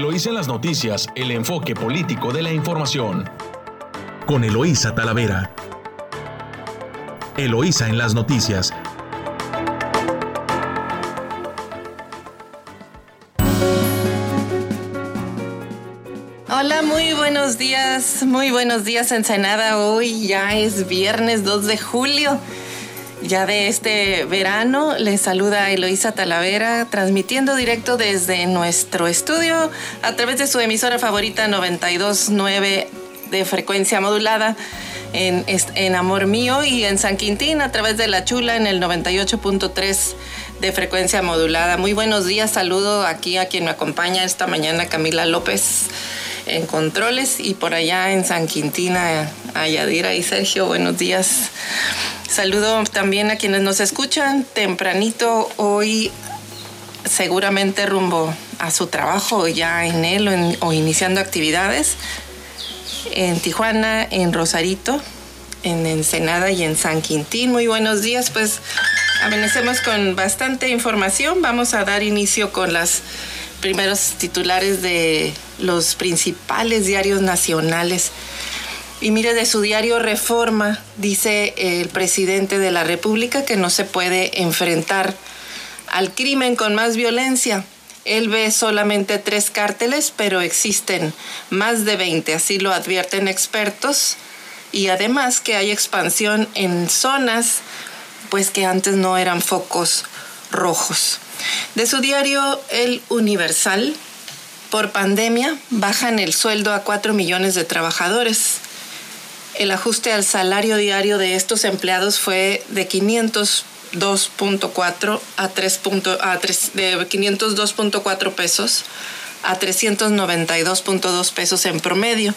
Eloísa en las noticias, el enfoque político de la información. Con Eloísa Talavera. Eloísa en las noticias. Hola, muy buenos días, muy buenos días Ensenada. Hoy ya es viernes 2 de julio ya de este verano. Les saluda Eloísa Talavera, transmitiendo directo desde nuestro estudio a través de su emisora favorita 929 de frecuencia modulada en, en Amor Mío y en San Quintín a través de La Chula en el 98.3 de frecuencia modulada. Muy buenos días, saludo aquí a quien me acompaña esta mañana, Camila López en controles y por allá en San Quintín a Yadira y Sergio, buenos días. Saludo también a quienes nos escuchan tempranito hoy, seguramente rumbo a su trabajo ya en él o, iniciando actividades en Tijuana, en Rosarito, en Ensenada y en San Quintín. Muy buenos días, pues amanecemos con bastante información. Vamos a dar inicio con los primeros titulares de los principales diarios nacionales y mire, de su diario Reforma dice el presidente de la República que no se puede enfrentar al crimen con más violencia. Él ve solamente tres cárteles, pero existen más de 20, así lo advierten expertos. Y además que hay expansión en zonas pues que antes no eran focos rojos. De su diario El Universal, por pandemia bajan el sueldo a 4 millones de trabajadores el ajuste al salario diario de estos empleados fue de 502.4 a 3, a 3 de 502.4 pesos a 392.2 pesos en promedio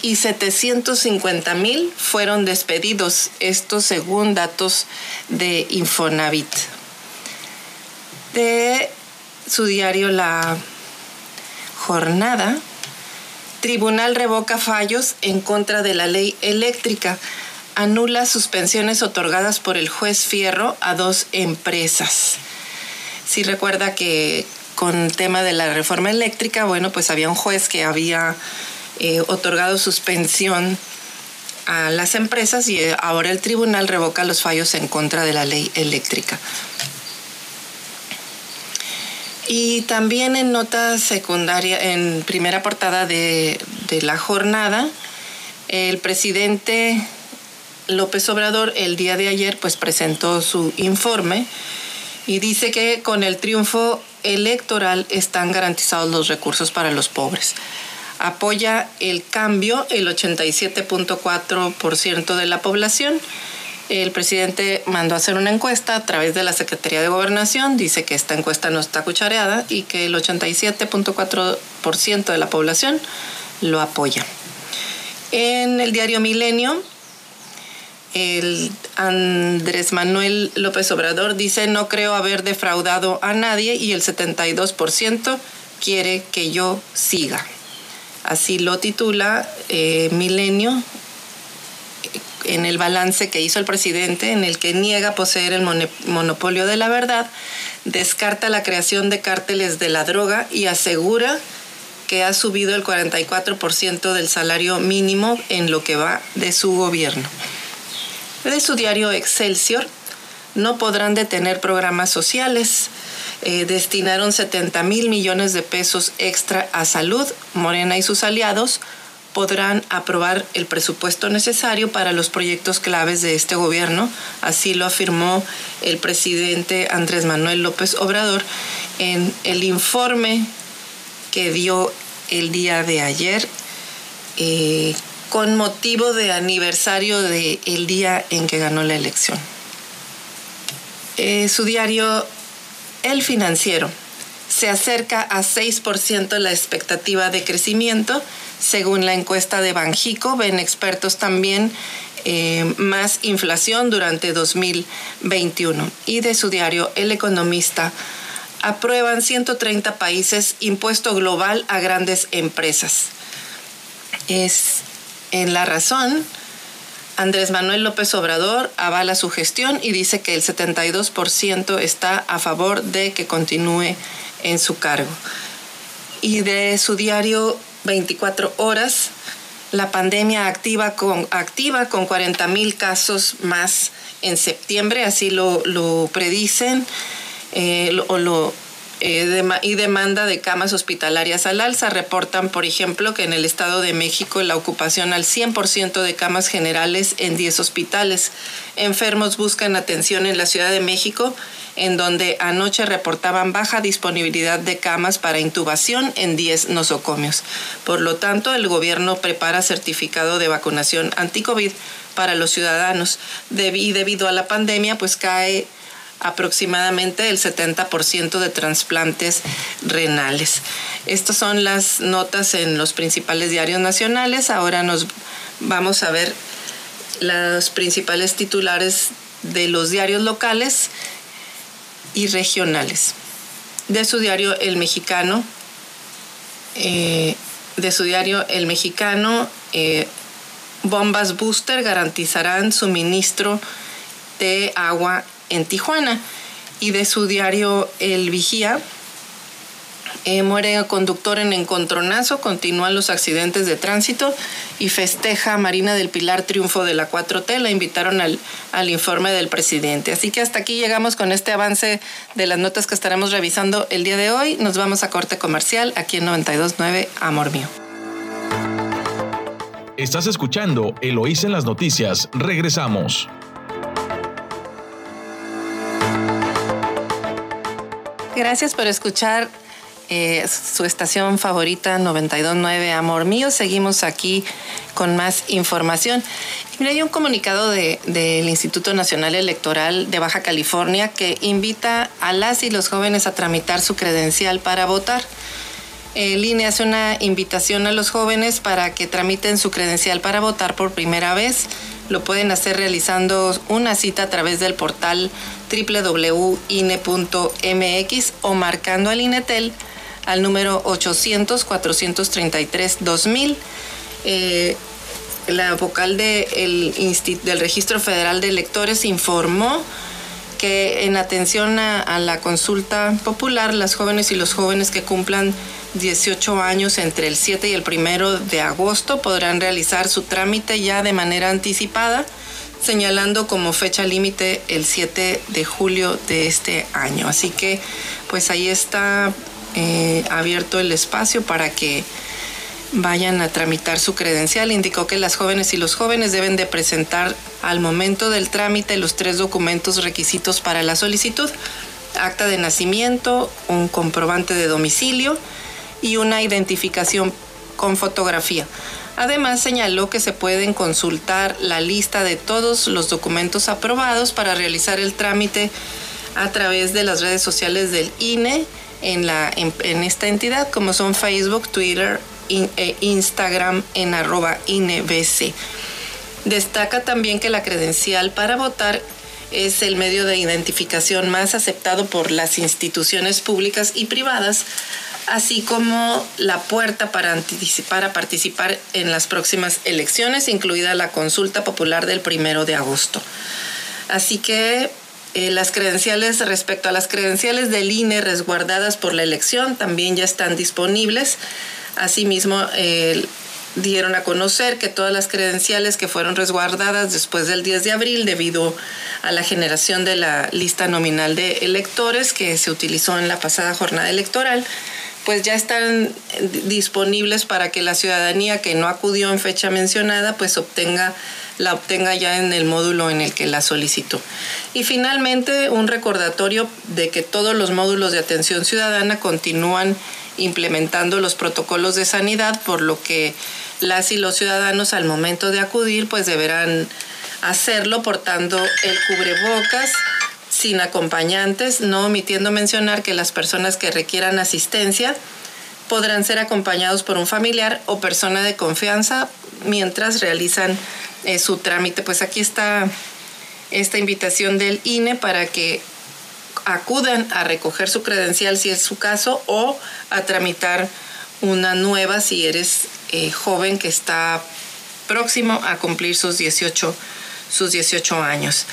y 750 mil fueron despedidos, esto según datos de Infonavit. De su diario La Jornada, Tribunal revoca fallos en contra de la ley eléctrica. Anula suspensiones otorgadas por el juez Fierro a dos empresas. Si recuerda que con el tema de la reforma eléctrica, bueno, pues había un juez que había eh, otorgado suspensión a las empresas y eh, ahora el tribunal revoca los fallos en contra de la ley eléctrica. Y también en nota secundaria, en primera portada de, la jornada, el presidente López Obrador el día de ayer pues presentó su informe y dice que con el triunfo electoral están garantizados los recursos para los pobres. Apoya el cambio el 87.4% de la población el presidente mandó a hacer una encuesta a través de la Secretaría de Gobernación. Dice que esta encuesta no está cuchareada y que el 87.4% de la población lo apoya. En el diario Milenio, el Andrés Manuel López Obrador dice no creo haber defraudado a nadie y el 72% quiere que yo siga. Así lo titula eh, Milenio en el balance que hizo el presidente, en el que niega poseer el monopolio de la verdad, descarta la creación de cárteles de la droga y asegura que ha subido el 44% del salario mínimo en lo que va de su gobierno. De su diario Excelsior, no podrán detener programas sociales. Eh, destinaron 70 mil millones de pesos extra a salud. Morena y sus aliados podrán aprobar el presupuesto necesario para los proyectos claves de este gobierno. Así lo afirmó el presidente Andrés Manuel López Obrador en el informe que dio el día de ayer eh, con motivo de aniversario del el día en que ganó la elección. Eh, su diario El Financiero se acerca a 6% la expectativa de crecimiento según la encuesta de Banjico, ven expertos también eh, más inflación durante 2021. Y de su diario El Economista, aprueban 130 países impuesto global a grandes empresas. Es en la razón. Andrés Manuel López Obrador avala su gestión y dice que el 72% está a favor de que continúe en su cargo. y de su diario 24 horas, la pandemia activa con, activa con 40 mil casos más en septiembre, así lo, lo predicen eh, o lo eh, y demanda de camas hospitalarias al alza. Reportan, por ejemplo, que en el Estado de México la ocupación al 100% de camas generales en 10 hospitales. Enfermos buscan atención en la Ciudad de México, en donde anoche reportaban baja disponibilidad de camas para intubación en 10 nosocomios. Por lo tanto, el gobierno prepara certificado de vacunación anti-COVID para los ciudadanos. y debido a la pandemia, pues cae aproximadamente el 70% de trasplantes renales. Estas son las notas en los principales diarios nacionales. Ahora nos vamos a ver los principales titulares de los diarios locales y regionales. De su diario El Mexicano, eh, de su diario El Mexicano, eh, bombas booster garantizarán suministro de agua en Tijuana. Y de su diario El Vigía, eh, muere conductor en encontronazo, continúan los accidentes de tránsito y festeja Marina del Pilar triunfo de la 4T. La invitaron al, al informe del presidente. Así que hasta aquí llegamos con este avance de las notas que estaremos revisando el día de hoy. Nos vamos a corte comercial aquí en 929 Amor Mío. Estás escuchando Eloísa en las noticias. Regresamos. Gracias por escuchar eh, su estación favorita 929 Amor Mío. Seguimos aquí con más información. mira, hay un comunicado del Instituto Nacional Electoral de Baja California que invita a las y los jóvenes a tramitar su credencial para votar. El INE hace una invitación a los jóvenes para que tramiten su credencial para votar por primera vez. Lo pueden hacer realizando una cita a través del portal www.ine.mx o marcando al INETEL al número 800-433-2000. Eh, la vocal del Registro Federal de Electores informó que en atención a, la consulta popular, las jóvenes y los jóvenes que cumplan 18 años entre el 7 y el 1 de agosto podrán realizar su trámite ya de manera anticipada señalando como fecha límite el 7 de julio de este año. Así que pues ahí está eh, abierto el espacio para que vayan a tramitar su credencial. Indicó que las jóvenes y los jóvenes deben de presentar al momento del trámite los tres documentos requisitos para la solicitud. Acta de nacimiento, un comprobante de domicilio y una identificación con fotografía. Además, señaló que se pueden consultar la lista de todos los documentos aprobados para realizar el trámite a través de las redes sociales del INE en, esta entidad, como son Facebook, Twitter e Instagram en arroba INEBC. Destaca también que la credencial para votar es el medio de identificación más aceptado por las instituciones públicas y privadas así como la puerta para, anticipar a participar en las próximas elecciones, incluida la consulta popular del primero de agosto. Así que eh, las credenciales, respecto a las credenciales del INE resguardadas por la elección, también ya están disponibles. Asimismo, dieron a conocer que todas las credenciales que fueron resguardadas después del 10 de abril debido a la generación de la lista nominal de electores que se utilizó en la pasada jornada electoral, pues ya están disponibles para que la ciudadanía que no acudió en fecha mencionada pues obtenga la obtenga ya en el módulo en el que la solicitó. Y finalmente, un recordatorio de que todos los módulos de atención ciudadana continúan implementando los protocolos de sanidad, por lo que las y los ciudadanos al momento de acudir pues deberán hacerlo portando el cubrebocas, sin acompañantes, no omitiendo mencionar que las personas que requieran asistencia podrán ser acompañados por un familiar o persona de confianza mientras realizan eh, su trámite. Pues aquí está esta invitación del INE para que acudan a recoger su credencial si es su caso o a tramitar una nueva si eres eh, joven que está próximo a cumplir sus 18, sus 18 años.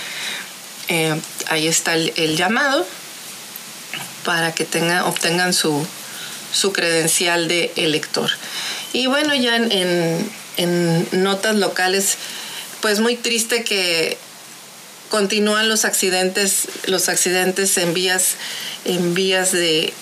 Eh, ahí está el, llamado para que tengan, obtengan su, su credencial de elector. Y bueno, ya en, en notas locales, pues muy triste que continúan los accidentes, los accidentes en vías, en vías de,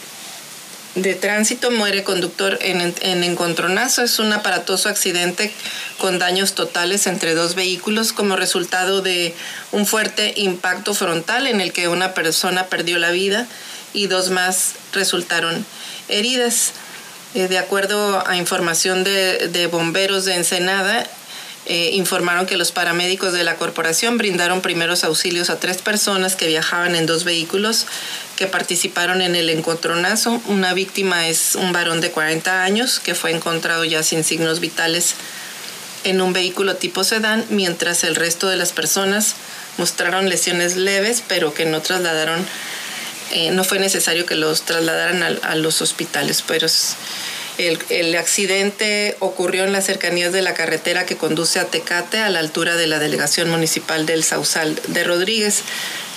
de tránsito. Muere conductor en, en encontronazo. Es un aparatoso accidente con daños totales entre dos vehículos como resultado de un fuerte impacto frontal en el que una persona perdió la vida y dos más resultaron heridas. Eh, de acuerdo a información de, de bomberos de Ensenada, eh, informaron que los paramédicos de la corporación brindaron primeros auxilios a tres personas que viajaban en dos vehículos que participaron en el encontronazo. Una víctima es un varón de 40 años que fue encontrado ya sin signos vitales en un vehículo tipo sedán, mientras el resto de las personas mostraron lesiones leves, pero que no trasladaron eh, no fue necesario que los trasladaran a, los hospitales, pero el, accidente ocurrió en las cercanías de la carretera que conduce a Tecate, a la altura de la delegación municipal del Sausal de Rodríguez.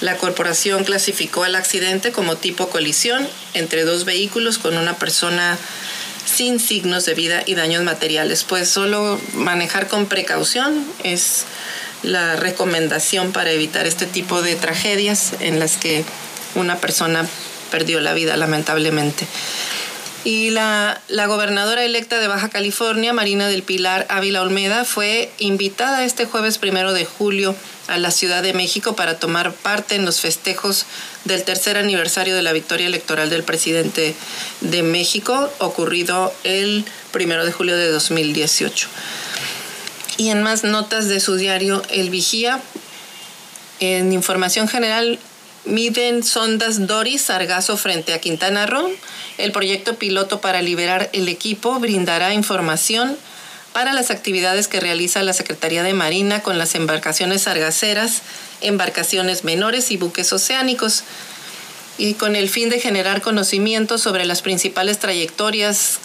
La corporación clasificó el accidente como tipo colisión entre dos vehículos con una persona sin signos de vida y daños materiales. Pues solo manejar con precaución es la recomendación para evitar este tipo de tragedias en las que una persona perdió la vida lamentablemente. Y la, la, gobernadora electa de Baja California, Marina del Pilar Ávila Olmeda, fue invitada este jueves primero de julio a la Ciudad de México para tomar parte en los festejos del tercer aniversario de la victoria electoral del presidente de México, ocurrido el primero de julio de 2018. Y en más notas de su diario El Vigía, en información general, miden sondas Doris Sargazo frente a Quintana Roo. El proyecto piloto para liberar el equipo brindará información para las actividades que realiza la Secretaría de Marina con las embarcaciones sargaceras, embarcaciones menores y buques oceánicos, y con el fin de generar conocimiento sobre las principales trayectorias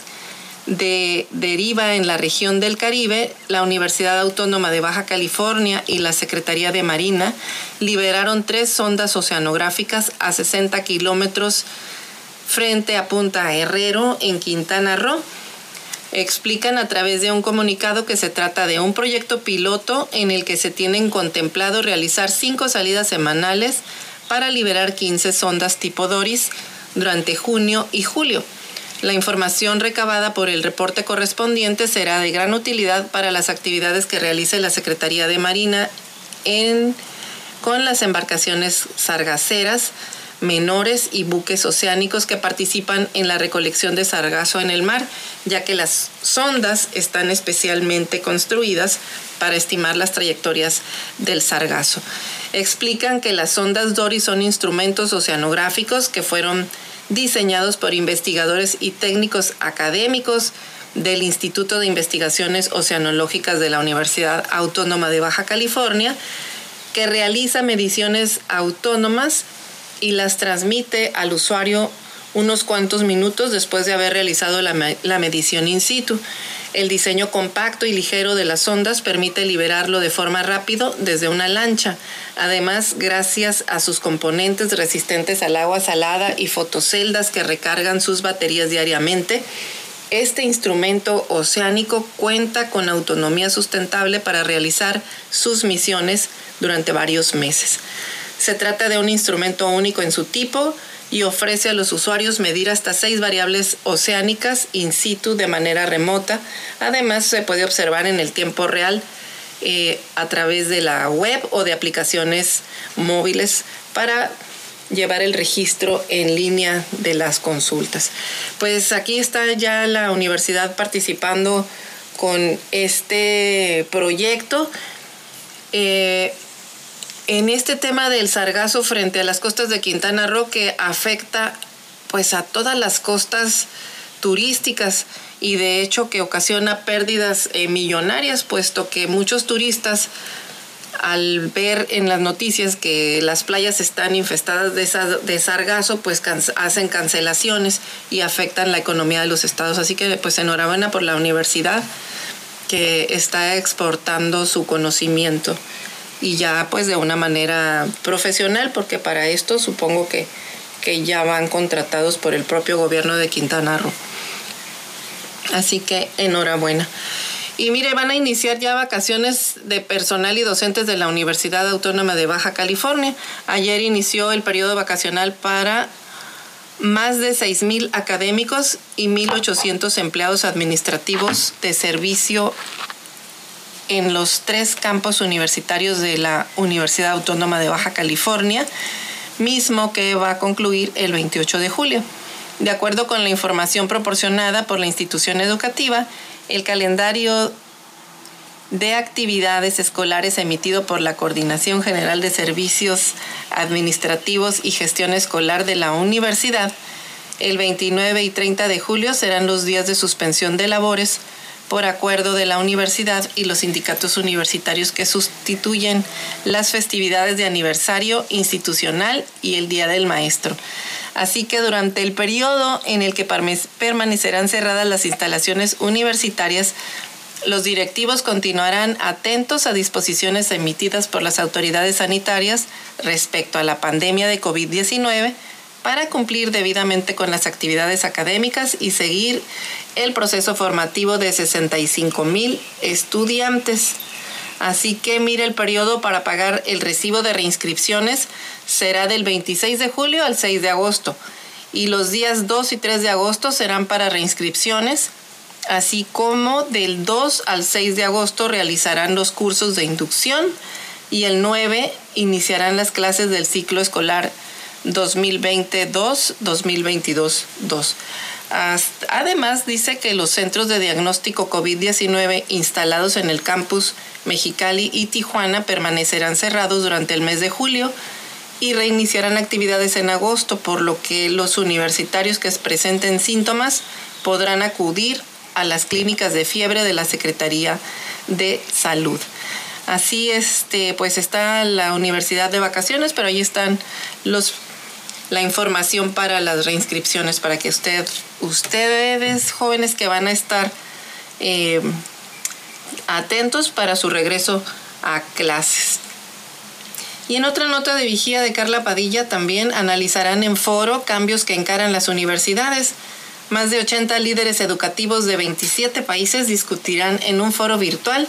de deriva en la región del Caribe, la Universidad Autónoma de Baja California y la Secretaría de Marina liberaron tres sondas oceanográficas a 60 kilómetros frente a Punta Herrero en Quintana Roo. Explican a través de un comunicado que se trata de un proyecto piloto en el que se tienen contemplado realizar cinco salidas semanales para liberar 15 sondas tipo Doris durante junio y julio. La información recabada por el reporte correspondiente será de gran utilidad para las actividades que realice la Secretaría de Marina en, con las embarcaciones sargaceras menores y buques oceánicos que participan en la recolección de sargazo en el mar, ya que las sondas están especialmente construidas para estimar las trayectorias del sargazo. Explican que las sondas Dory son instrumentos oceanográficos que fueron diseñados por investigadores y técnicos académicos del Instituto de Investigaciones Oceanológicas de la Universidad Autónoma de Baja California, que realiza mediciones autónomas y las transmite al usuario unos cuantos minutos después de haber realizado la, la, medición in situ. El diseño compacto y ligero de las ondas permite liberarlo de forma rápido desde una lancha. Además, gracias a sus componentes resistentes al agua salada y fotoceldas que recargan sus baterías diariamente, este instrumento oceánico cuenta con autonomía sustentable para realizar sus misiones durante varios meses. Se trata de un instrumento único en su tipo, y ofrece a los usuarios medir hasta seis variables oceánicas in situ de manera remota. Además, se puede observar en el tiempo real eh, a través de la web o de aplicaciones móviles para llevar el registro en línea de las consultas. Pues aquí está ya la universidad participando con este proyecto. Eh, en este tema del sargazo frente a las costas de Quintana Roo que afecta pues a todas las costas turísticas y de hecho que ocasiona pérdidas eh, millonarias puesto que muchos turistas al ver en las noticias que las playas están infestadas de, de sargazo, pues hacen cancelaciones y afectan la economía de los estados. Así que pues enhorabuena por la universidad que está exportando su conocimiento y ya pues de una manera profesional, porque para esto supongo que, que ya van contratados por el propio gobierno de Quintana Roo. Así que enhorabuena. Y mire, van a iniciar ya vacaciones de personal y docentes de la Universidad Autónoma de Baja California. Ayer inició el periodo vacacional para más de 6.000 académicos y 1.800 empleados administrativos de servicio en los tres campos universitarios de la Universidad Autónoma de Baja California, mismo que va a concluir el 28 de julio. De acuerdo con la información proporcionada por la institución educativa, el calendario de actividades escolares emitido por la Coordinación General de Servicios Administrativos y Gestión Escolar de la Universidad, el 29 y 30 de julio serán los días de suspensión de labores por acuerdo de la universidad y los sindicatos universitarios que sustituyen las festividades de aniversario institucional y el Día del Maestro. Así que durante el periodo en el que permanecerán cerradas las instalaciones universitarias, los directivos continuarán atentos a disposiciones emitidas por las autoridades sanitarias respecto a la pandemia de COVID-19 para cumplir debidamente con las actividades académicas y seguir el proceso formativo de 65 mil estudiantes. Así que mire el periodo para pagar el recibo de reinscripciones será del 26 de julio al 6 de agosto y los días 2 y 3 de agosto serán para reinscripciones, así como del 2 al 6 de agosto realizarán los cursos de inducción y el 9 iniciarán las clases del ciclo escolar 2022-2022-2. Además, dice que los centros de diagnóstico COVID-19 instalados en el campus Mexicali y Tijuana permanecerán cerrados durante el mes de julio y reiniciarán actividades en agosto, por lo que los universitarios que presenten síntomas podrán acudir a las clínicas de fiebre de la Secretaría de Salud. Así este, pues está la universidad de vacaciones, pero ahí están los la información para las reinscripciones para que usted, ustedes jóvenes que van a estar eh, atentos para su regreso a clases. Y en otra nota de vigía de Carla Padilla también analizarán en foro cambios que encaran las universidades. Más de 80 líderes educativos de 27 países discutirán en un foro virtual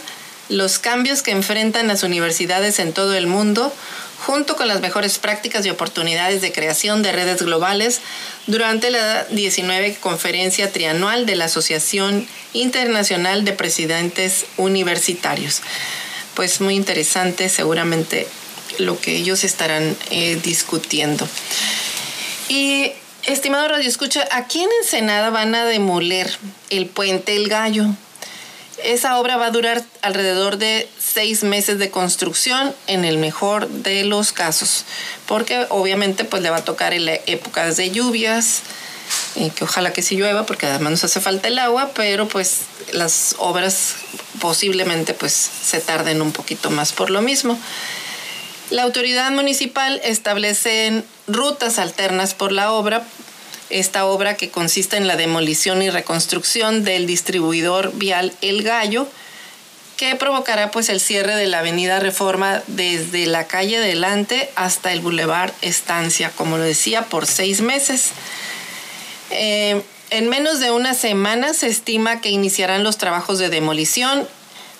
los cambios que enfrentan las universidades en todo el mundo, junto con las mejores prácticas y oportunidades de creación de redes globales durante la 19 conferencia trianual de la Asociación Internacional de Presidentes Universitarios. Pues muy interesante seguramente lo que ellos estarán eh, discutiendo. Y estimado Radio Escucha, aquí en Ensenada van a demoler el puente El Gallo. Esa obra va a durar alrededor de seis meses de construcción en el mejor de los casos, porque obviamente pues le va a tocar en épocas de lluvias, y que ojalá que sí llueva, porque además nos hace falta el agua, pero pues las obras posiblemente pues se tarden un poquito más por lo mismo. La autoridad municipal establece rutas alternas por la obra esta obra que consiste en la demolición y reconstrucción del distribuidor vial El Gallo, que provocará pues el cierre de la avenida Reforma desde la calle Delante hasta el Boulevard Estancia, como lo decía, por seis meses. Eh, en menos de una semana se estima que iniciarán los trabajos de demolición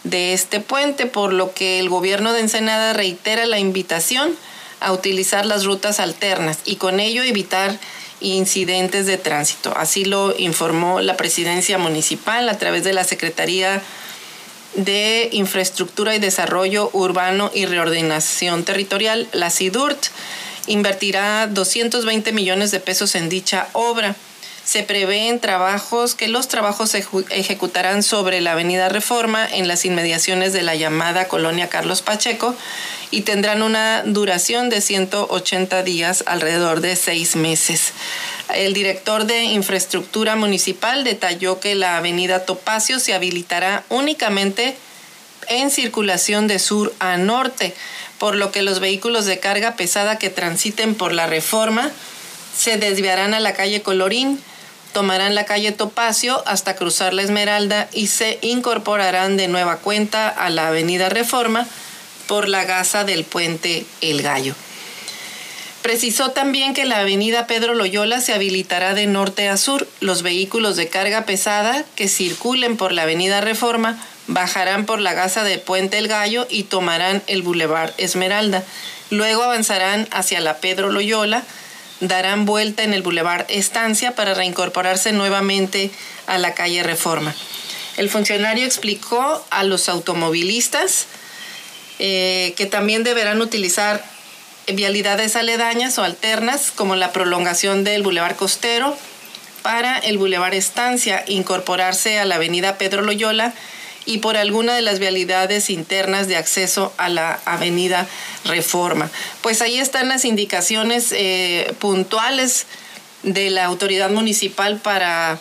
de este puente, por lo que el gobierno de Ensenada reitera la invitación a utilizar las rutas alternas y con ello evitar incidentes de tránsito. Así lo informó la presidencia municipal a través de la Secretaría Infraestructura y Desarrollo Urbano y Reordenación Territorial, la CIDURT, invertirá 220 millones de pesos en dicha obra. Se prevén trabajos que los trabajos se ejecutarán sobre la Avenida Reforma en las inmediaciones de la llamada Colonia Carlos Pacheco y tendrán una duración de 180 días, alrededor de seis meses. El director de Infraestructura Municipal detalló que la Avenida Topacio se habilitará únicamente en circulación de sur a norte, por lo que los vehículos de carga pesada que transiten por la reforma se desviarán a la calle Colorín, tomarán la calle Topacio hasta cruzar la Esmeralda y se incorporarán de nueva cuenta a la avenida Reforma por la gasa del puente El Gallo. Precisó también que la avenida Pedro Loyola se habilitará de norte a sur. Los vehículos de carga pesada que circulen por la avenida Reforma bajarán por la gasa de Puente El Gallo y tomarán el Boulevard Esmeralda. Luego avanzarán hacia la Pedro Loyola, darán vuelta en el Boulevard Estancia para reincorporarse nuevamente a la calle Reforma. El funcionario explicó a los automovilistas eh, que también deberán utilizar vialidades aledañas o alternas como la prolongación del Boulevard Costero para el Boulevard Estancia, incorporarse a la avenida Pedro Loyola y por alguna de las vialidades internas de acceso a la avenida Reforma. Pues ahí están las indicaciones eh, puntuales de la autoridad municipal para,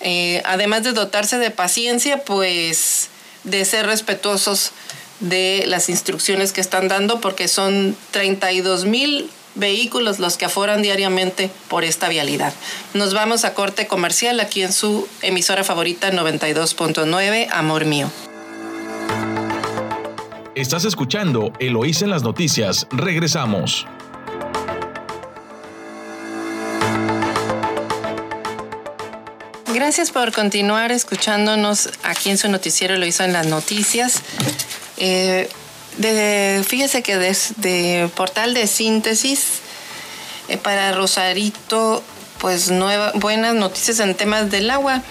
eh, además de dotarse de paciencia, pues de ser respetuosos de las instrucciones que están dando porque son 32 mil vehículos los que aforan diariamente por esta vialidad. Nos vamos a corte comercial aquí en su emisora favorita 92.9, Amor Mío. Estás escuchando Eloís en las noticias. Regresamos. Gracias por continuar escuchándonos aquí en su noticiero Eloísa en las noticias. Eh, fíjese que desde portal de síntesis eh, para Rosarito, pues buenas noticias en temas del agua.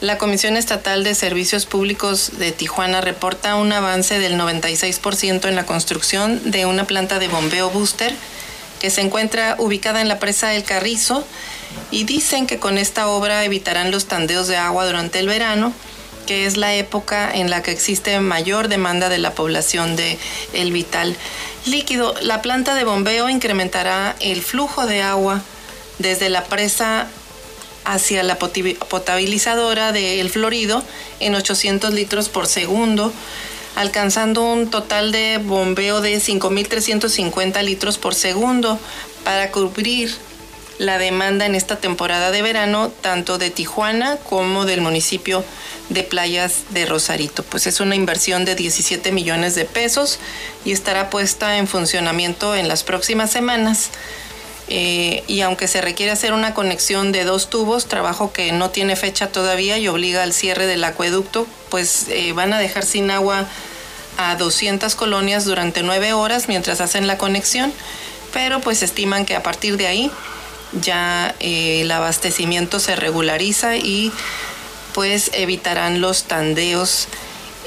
La Comisión Estatal de Servicios Públicos de Tijuana reporta un avance del 96% en la construcción de una planta de bombeo booster que se encuentra ubicada en la presa del Carrizo y dicen que con esta obra evitarán los tandeos de agua durante el verano es la época en la que existe mayor demanda de la población de el vital líquido. La planta de bombeo incrementará el flujo de agua desde la presa hacia la potabilizadora de El Florido en 800 litros por segundo, alcanzando un total de bombeo de 5.350 litros por segundo para cubrir la demanda en esta temporada de verano, tanto de Tijuana como del municipio de playas de Rosarito. Pues es una inversión de 17 millones de pesos y estará puesta en funcionamiento en las próximas semanas. Eh, y aunque se requiere hacer una conexión de dos tubos, trabajo que no tiene fecha todavía y obliga al cierre del acueducto, pues eh, van a dejar sin agua a 200 colonias durante nueve horas mientras hacen la conexión, pero pues estiman que a partir de ahí ya eh, el abastecimiento se regulariza y pues evitarán los tandeos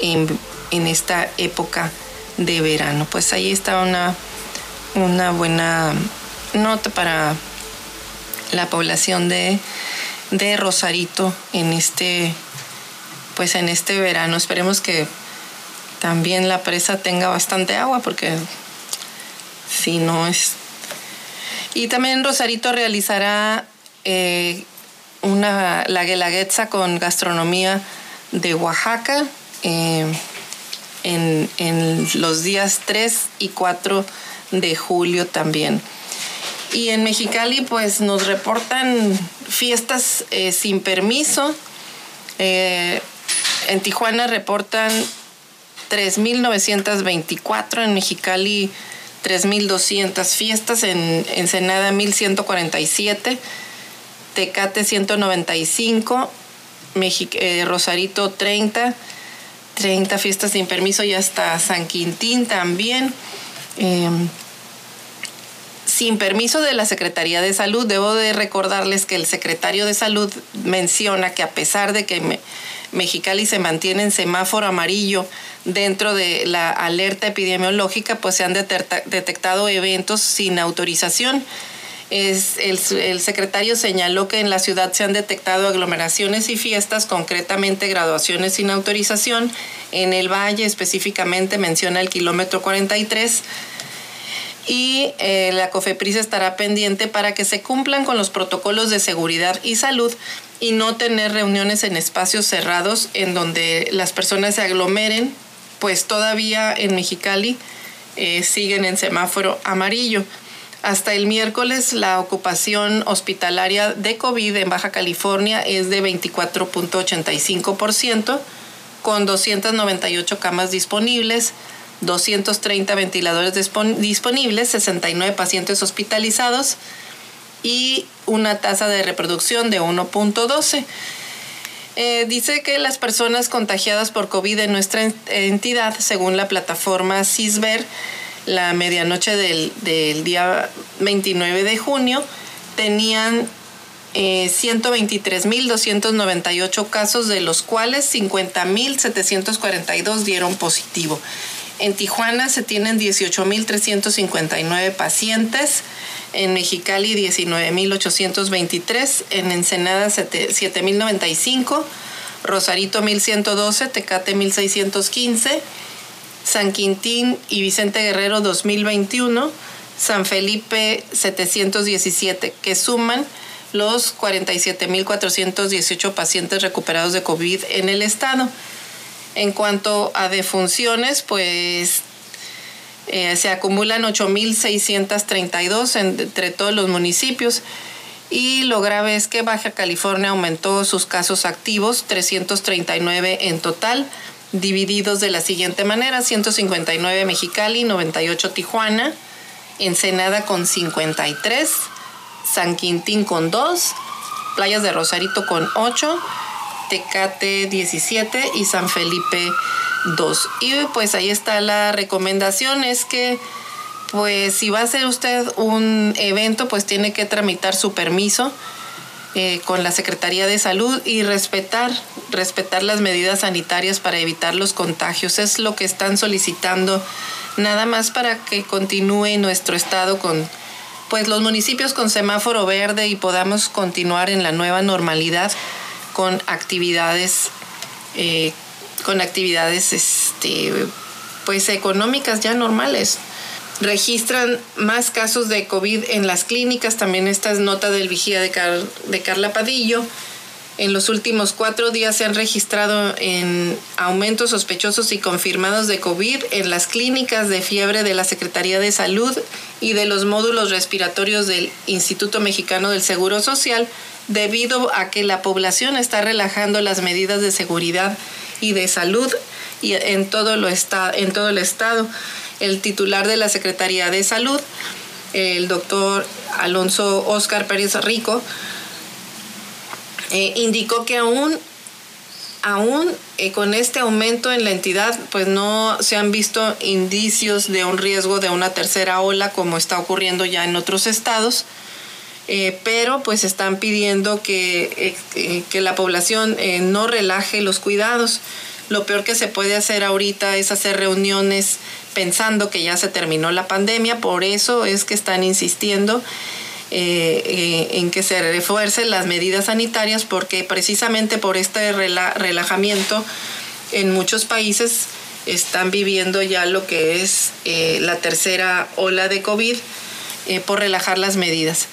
en, esta época de verano. Pues ahí está una, una buena nota para la población de, de Rosarito en este pues en este verano. Esperemos que también la presa tenga bastante agua porque si no es y también Rosarito realizará eh, una, la con gastronomía de Oaxaca eh, en, los días 3 y 4 de julio también. Y en Mexicali pues nos reportan fiestas eh, sin permiso. en Tijuana reportan 3.924, en Mexicali 3.200 fiestas, en Ensenada 1.147, Tecate 195, eh, Rosarito 30, 30 fiestas sin permiso y hasta San Quintín también. Em, sin permiso de la Secretaría de Salud, debo de recordarles que el secretario de Salud menciona que a pesar de que Mexicali se mantiene en semáforo amarillo dentro de la alerta epidemiológica, pues se han detectado eventos sin autorización. El, secretario señaló que en la ciudad se han detectado aglomeraciones y fiestas, concretamente graduaciones sin autorización. En el valle específicamente menciona el kilómetro 43 y eh, la COFEPRIS estará pendiente para que se cumplan con los protocolos de seguridad y salud y no tener reuniones en espacios cerrados en donde las personas se aglomeren, pues todavía en Mexicali eh, siguen en semáforo amarillo. Hasta el miércoles la ocupación hospitalaria de COVID en Baja California es de 24.85%, con 298 camas disponibles, 230 ventiladores disponibles, 69 pacientes hospitalizados y una tasa de reproducción de 1.12. Eh, dice que las personas contagiadas por COVID en nuestra entidad, según la plataforma CISBER, la medianoche del, día 29 de junio, tenían eh, 123.298 casos, de los cuales 50.742 dieron positivo. En Tijuana se tienen 18.359 pacientes, en Mexicali 19.823, en Ensenada 7.095, Rosarito 1.112, Tecate 1.615, San Quintín y Vicente Guerrero 2021, San Felipe 717, que suman los 47.418 pacientes recuperados de COVID en el estado. En cuanto a defunciones, pues eh, se acumulan 8.632 entre todos los municipios. Y lo grave es que Baja California aumentó sus casos activos, 339 en total, divididos de la siguiente manera, 159 Mexicali, 98 Tijuana, Ensenada con 53, San Quintín con 2, Playas de Rosarito con 8, Tecate 17 y San Felipe 2. Y pues ahí está la recomendación, es que pues si va a hacer usted un evento, pues tiene que tramitar su permiso eh, con la Secretaría de Salud y respetar, respetar las medidas sanitarias para evitar los contagios. Es lo que están solicitando nada más para que continúe nuestro estado con pues los municipios con semáforo verde y podamos continuar en la nueva normalidad con actividades eh, con actividades este, pues económicas ya normales registran más casos de COVID en las clínicas. También esta es nota del vigía de, de Carla Padillo. En los últimos cuatro días se han registrado en aumentos sospechosos y confirmados de COVID en las clínicas de fiebre de la Secretaría de Salud y de los módulos respiratorios del Instituto Mexicano del Seguro Social, debido a que la población está relajando las medidas de seguridad y de salud y en todo, lo está, en todo el estado el titular de la Secretaría de Salud, el doctor Alonso Oscar Pérez Rico, eh, indicó que aún, aún eh, con este aumento en la entidad, pues no se han visto indicios de un riesgo de una tercera ola como está ocurriendo ya en otros estados. Eh, pero pues están pidiendo que, que la población no relaje los cuidados. Lo peor que se puede hacer ahorita es hacer reuniones pensando que ya se terminó la pandemia, por eso es que están insistiendo eh, eh, en que se refuercen las medidas sanitarias, porque precisamente por este relajamiento en muchos países están viviendo ya lo que es eh, la tercera ola de COVID por relajar las medidas.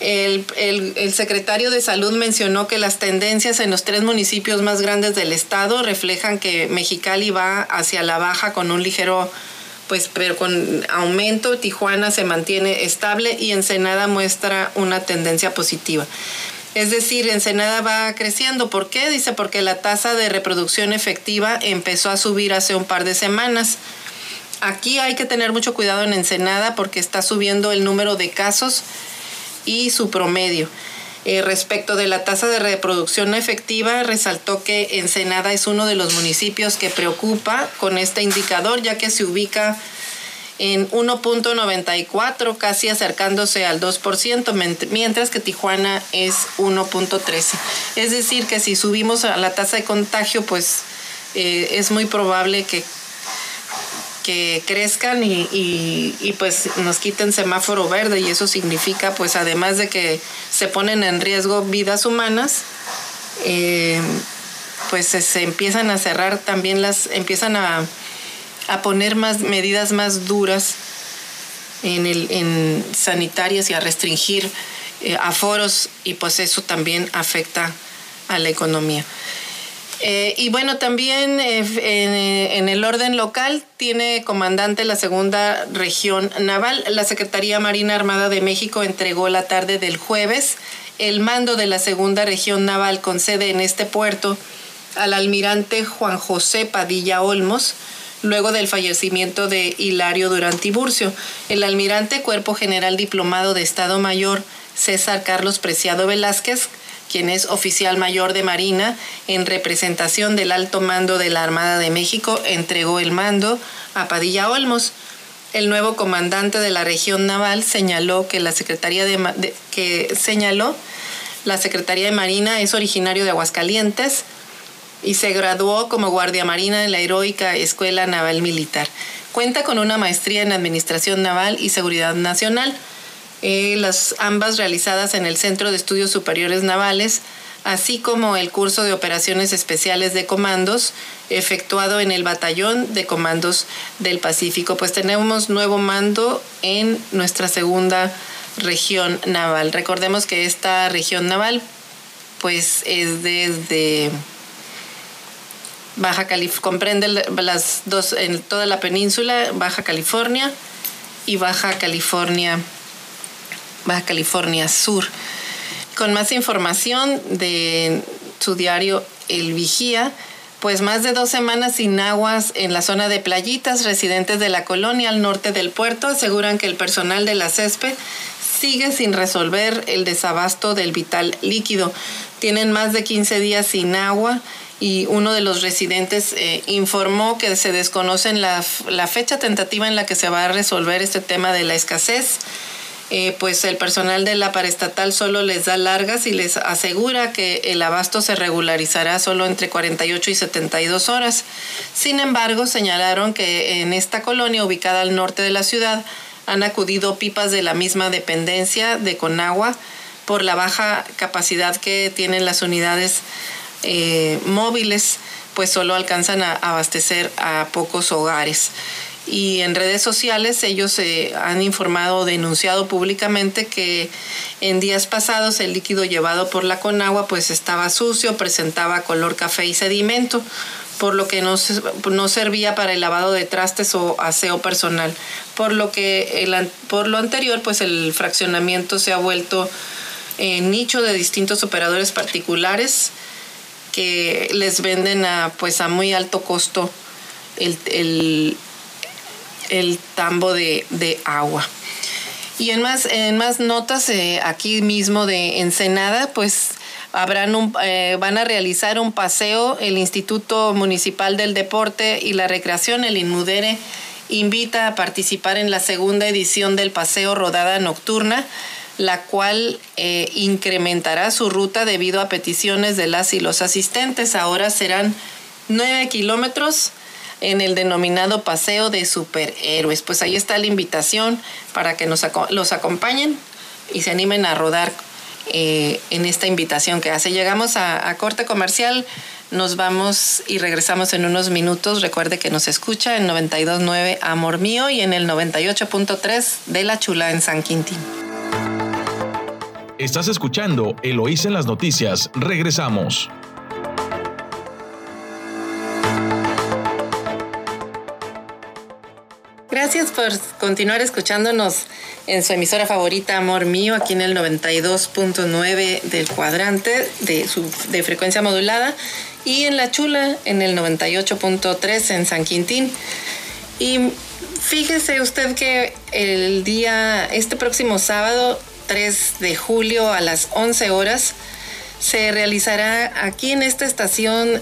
El, secretario de Salud mencionó que las tendencias en los tres municipios más grandes del estado reflejan que Mexicali va hacia la baja con un ligero, pues, pero con aumento. Tijuana se mantiene estable y Ensenada muestra una tendencia positiva. Es decir, Ensenada va creciendo. ¿Por qué? Dice, porque la tasa de reproducción efectiva empezó a subir hace un par de semanas. Aquí hay que tener mucho cuidado en Ensenada porque está subiendo el número de casos y su promedio. Eh, respecto de la tasa de reproducción efectiva, resaltó que Ensenada es uno de los municipios que preocupa con este indicador, ya que se ubica en 1.94, casi acercándose al 2%, mientras que Tijuana es 1.13. Es decir, que si subimos a la tasa de contagio, pues eh, es muy probable que que crezcan y, pues nos quiten semáforo verde y eso significa pues además de que se ponen en riesgo vidas humanas, eh, pues se, empiezan a cerrar también las, empiezan a, poner más medidas más duras en, el, en sanitarias y a restringir eh, aforos y pues eso también afecta a la economía. Eh, y bueno, también eh, en, el orden local tiene comandante la segunda región naval. La Secretaría Marina Armada de México entregó la tarde del jueves el mando de la segunda región naval con sede en este puerto al almirante Juan José Padilla Olmos, luego del fallecimiento de Hilario Durán Tiburcio. El almirante Cuerpo General Diplomado de Estado Mayor César Carlos Preciado Velázquez, quien es oficial mayor de Marina en representación del alto mando de la Armada de México, entregó el mando a Padilla Olmos. El nuevo comandante de la región naval señaló que la Secretaría de, que señaló la Secretaría de Marina es originario de Aguascalientes y se graduó como guardia marina en la heroica Escuela Naval Militar. Cuenta con una maestría en Administración Naval y Seguridad Nacional eh, las ambas realizadas en el Centro de Estudios Superiores Navales, así como el curso de operaciones especiales de comandos efectuado en el Batallón de Comandos del Pacífico. Pues tenemos nuevo mando en nuestra segunda región naval. Recordemos que esta región naval pues es desde Baja California, comprende las dos en toda la península, Baja California y Baja California Baja California Sur. Con más información de su diario El Vigía, pues más de dos semanas sin aguas en la zona de playitas, residentes de la colonia al norte del puerto aseguran que el personal de la CESPE sigue sin resolver el desabasto del vital líquido. Tienen más de 15 días sin agua y uno de los residentes eh, informó que se desconoce la, la fecha tentativa en la que se va a resolver este tema de la escasez eh, pues el personal de la paraestatal solo les da largas y les asegura que el abasto se regularizará solo entre 48 y 72 horas. Sin embargo, señalaron que en esta colonia ubicada al norte de la ciudad han acudido pipas de la misma dependencia de Conagua por la baja capacidad que tienen las unidades eh, móviles, pues solo alcanzan a abastecer a pocos hogares y en redes sociales ellos se han informado denunciado públicamente que en días pasados el líquido llevado por la Conagua pues estaba sucio, presentaba color café y sedimento, por lo que no, no servía para el lavado de trastes o aseo personal. Por lo que el, por lo anterior pues el fraccionamiento se ha vuelto en nicho de distintos operadores particulares que les venden a pues a muy alto costo el tambo de, agua. Y en más, en más notas, eh, aquí mismo de Ensenada, pues habrán un, eh, van a realizar un paseo. El Instituto Municipal del Deporte y la Recreación, el INMUDERE, invita a participar en la segunda edición del paseo Rodada Nocturna, la cual eh, incrementará su ruta debido a peticiones de las y los asistentes. Ahora serán nueve kilómetros en el denominado Paseo de Superhéroes. Pues ahí está la invitación para que nos los acompañen y se animen a rodar eh, en esta invitación que hace. Llegamos a, a, corte comercial, nos vamos y regresamos en unos minutos. Recuerde que nos escucha en 92.9 Amor Mío y en el 98.3 de La Chula en San Quintín. Estás escuchando Eloísa en las noticias. Regresamos. Gracias por continuar escuchándonos en su emisora favorita, Amor Mío, aquí en el 92.9 del cuadrante de, su, de frecuencia modulada y en La Chula en el 98.3 en San Quintín. Y fíjese usted que el día, este próximo sábado 3 de julio a las 11 horas, se realizará aquí en esta estación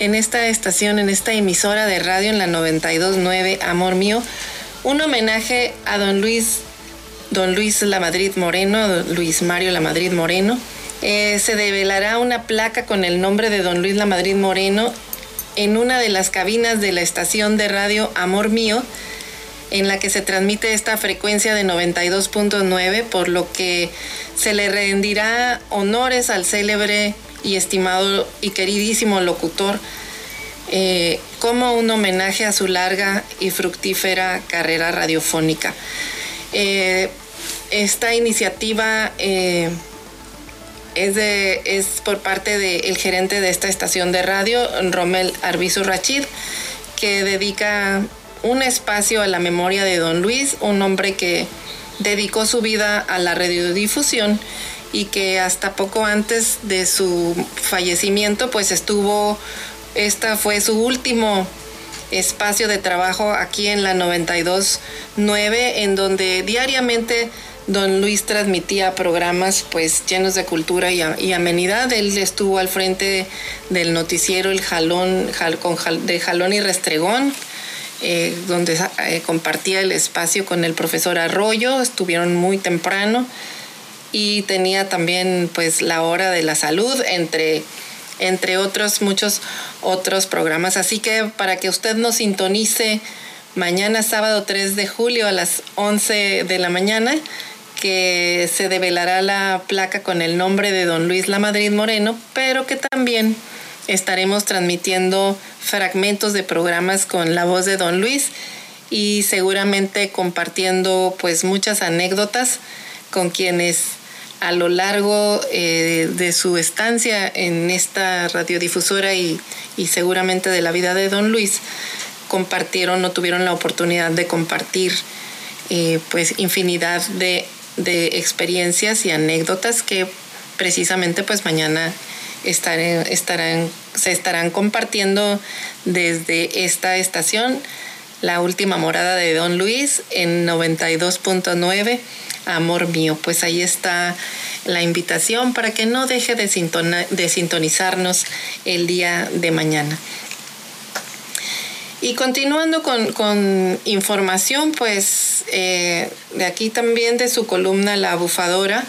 en esta estación, en esta emisora de radio en la 929 Amor Mío, un homenaje a don Luis, don Luis La Madrid Moreno, Luis Mario La Madrid Moreno. Eh, se develará una placa con el nombre de don Luis La Madrid Moreno en una de las cabinas de la estación de radio Amor Mío, en la que se transmite esta frecuencia de 92.9, por lo que se le rendirá honores al célebre y estimado y queridísimo locutor, eh, como un homenaje a su larga y fructífera carrera radiofónica. Eh, esta iniciativa eh, es, de, es por parte del gerente de esta estación de radio, Romel Arbizu Rachid, que dedica un espacio a la memoria de don Luis, un hombre que dedicó su vida a la radiodifusión y que hasta poco antes de su fallecimiento pues estuvo, esta fue su último espacio de trabajo aquí en la 92.9, en donde diariamente don Luis transmitía programas pues llenos de cultura y, amenidad. Él estuvo al frente del noticiero El Jalón, de Jalón y Restregón, eh, donde eh, compartía el espacio con el profesor Arroyo, estuvieron muy temprano y tenía también pues la hora de la salud entre entre otros muchos otros programas. Así que para que usted nos sintonice mañana sábado 3 de julio a las 11 de la mañana, que se develará la placa con el nombre de don Luis La Madrid Moreno, pero que también estaremos transmitiendo fragmentos de programas con la voz de don Luis y seguramente compartiendo pues muchas anécdotas con quienes a lo largo eh, de su estancia en esta radiodifusora y, y seguramente de la vida de don Luis compartieron o tuvieron la oportunidad de compartir eh, pues infinidad de de experiencias y anécdotas que precisamente pues mañana estarán, se estarán compartiendo desde esta estación, la última morada de Don Luis en 92.9, Amor mío. Pues ahí está la invitación para que no deje de, de sintonizarnos el día de mañana. Y continuando con, información, pues eh, de aquí también de su columna La Bufadora,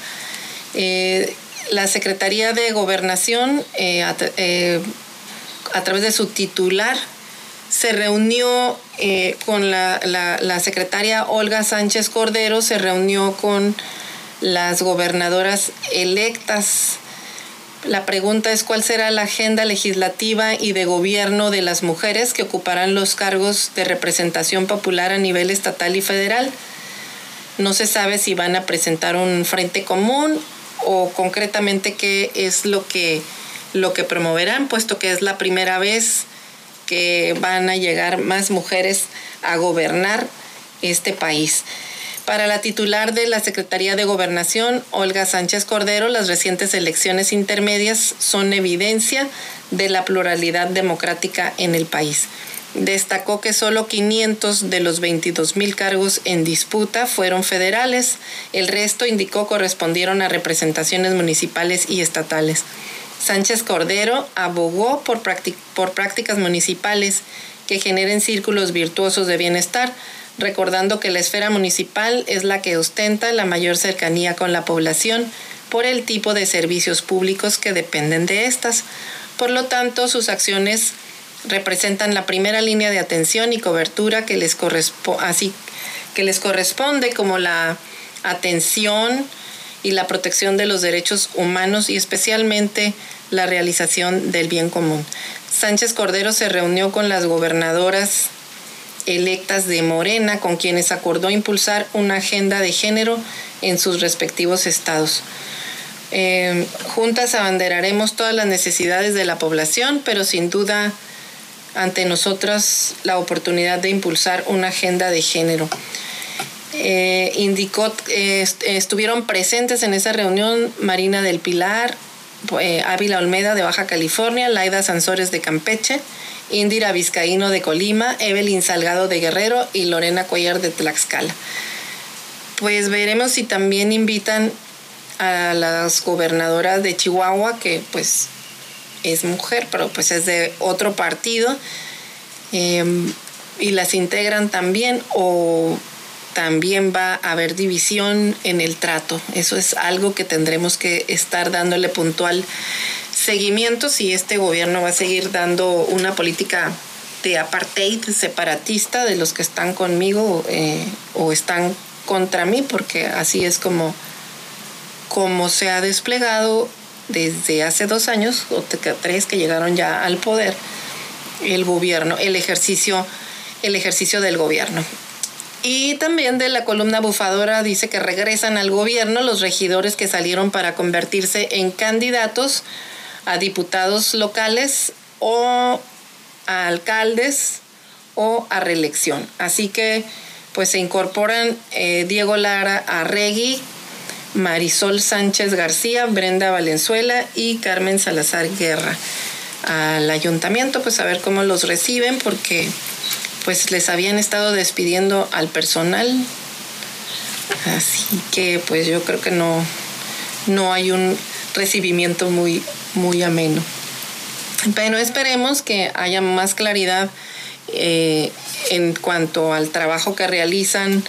eh, la Secretaría de Gobernación, eh, a, través de su titular, se reunió con la, la, secretaria Olga Sánchez Cordero, se reunió con las gobernadoras electas la pregunta es cuál será la agenda legislativa y de gobierno de las mujeres que ocuparán los cargos de representación popular a nivel estatal y federal. No se sabe si van a presentar un frente común o concretamente qué es lo que, lo que promoverán, puesto que es la primera vez que van a llegar más mujeres a gobernar este país. Para la titular de la Secretaría de Gobernación, Olga Sánchez Cordero, las recientes elecciones intermedias son evidencia de la pluralidad democrática en el país. Destacó que solo 500 de los 22 mil cargos en disputa fueron federales, el resto indicó correspondieron a representaciones municipales y estatales. Sánchez Cordero abogó por, por prácticas municipales que generen círculos virtuosos de bienestar, recordando que la esfera municipal es la que ostenta la mayor cercanía con la población por el tipo de servicios públicos que dependen de estas. Por lo tanto, sus acciones representan la primera línea de atención y cobertura que les, así, que les corresponde como la atención y la protección de los derechos humanos y especialmente la realización del bien común. Sánchez Cordero se reunió con las gobernadoras electas de Morena, con quienes acordó impulsar una agenda de género en sus respectivos estados. Eh, juntas abanderaremos todas las necesidades de la población, pero sin duda ante nosotras la oportunidad de impulsar una agenda de género. Eh, indicó, eh, estuvieron presentes en esa reunión Marina del Pilar, Ávila Olmeda de Baja California, Laida Sansores de Campeche, Indira Vizcaíno de Colima, Evelyn Salgado de Guerrero y Lorena Cuellar de Tlaxcala. Pues veremos si también invitan a las gobernadoras de Chihuahua, que pues es mujer, pero pues es de otro partido, em, y las integran también o también va a haber división en el trato. Eso es algo que tendremos que estar dándole puntual seguimiento si este gobierno va a seguir dando una política de apartheid separatista de los que están conmigo eh, o están contra mí, porque así es como, como se ha desplegado desde hace dos años o tres que llegaron ya al poder el gobierno, el ejercicio, el ejercicio del gobierno. Y también de la columna bufadora dice que regresan al gobierno los regidores que salieron para convertirse en candidatos a diputados locales o a alcaldes o a reelección. Así que pues se incorporan eh, Diego Lara Arregui, Marisol Sánchez García, Brenda Valenzuela y Carmen Salazar Guerra al ayuntamiento, pues a ver cómo los reciben, porque pues les habían estado despidiendo al personal. Así que pues yo creo que no, no hay un recibimiento muy, muy ameno. Pero esperemos que haya más claridad eh, en cuanto al trabajo que realizan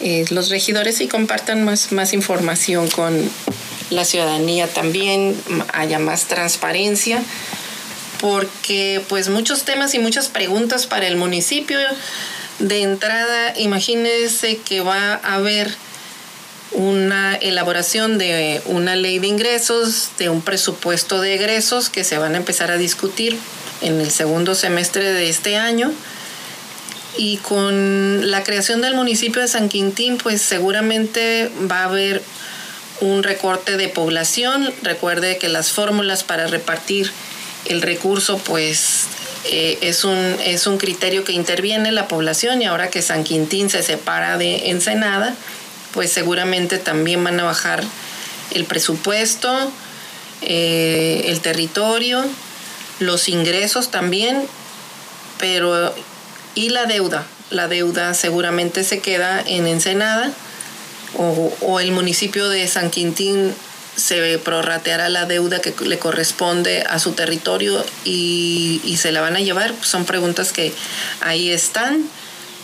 eh, los regidores y compartan más, más información con la ciudadanía también, haya más transparencia, porque pues muchos temas y muchas preguntas para el municipio. De entrada, imagínense que va a haber una elaboración de una ley de ingresos, de un presupuesto de egresos que se van a empezar a discutir en el segundo semestre de este año. Y con la creación del municipio de San Quintín, pues seguramente va a haber un recorte de población. Recuerde que las fórmulas para repartir el recurso, pues eh, es, un, es un criterio que interviene la población y ahora que San Quintín se separa de Ensenada, pues seguramente también van a bajar el presupuesto, eh, el territorio, los ingresos también, pero y la deuda. La deuda seguramente se queda en Ensenada o, el municipio de San Quintín se prorrateará la deuda que le corresponde a su territorio y, y, se la van a llevar. Son preguntas que ahí están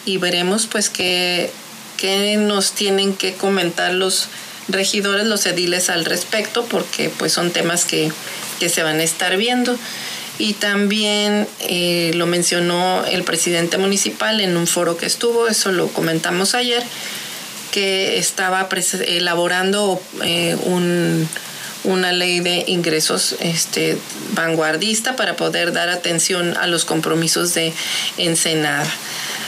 y veremos pues qué, qué nos tienen que comentar los regidores, los ediles al respecto, porque pues son temas que, se van a estar viendo. Y también eh, lo mencionó el presidente municipal en un foro que estuvo, eso lo comentamos ayer, que estaba elaborando eh, una ley de ingresos este, vanguardista para poder dar atención a los compromisos de Ensenada.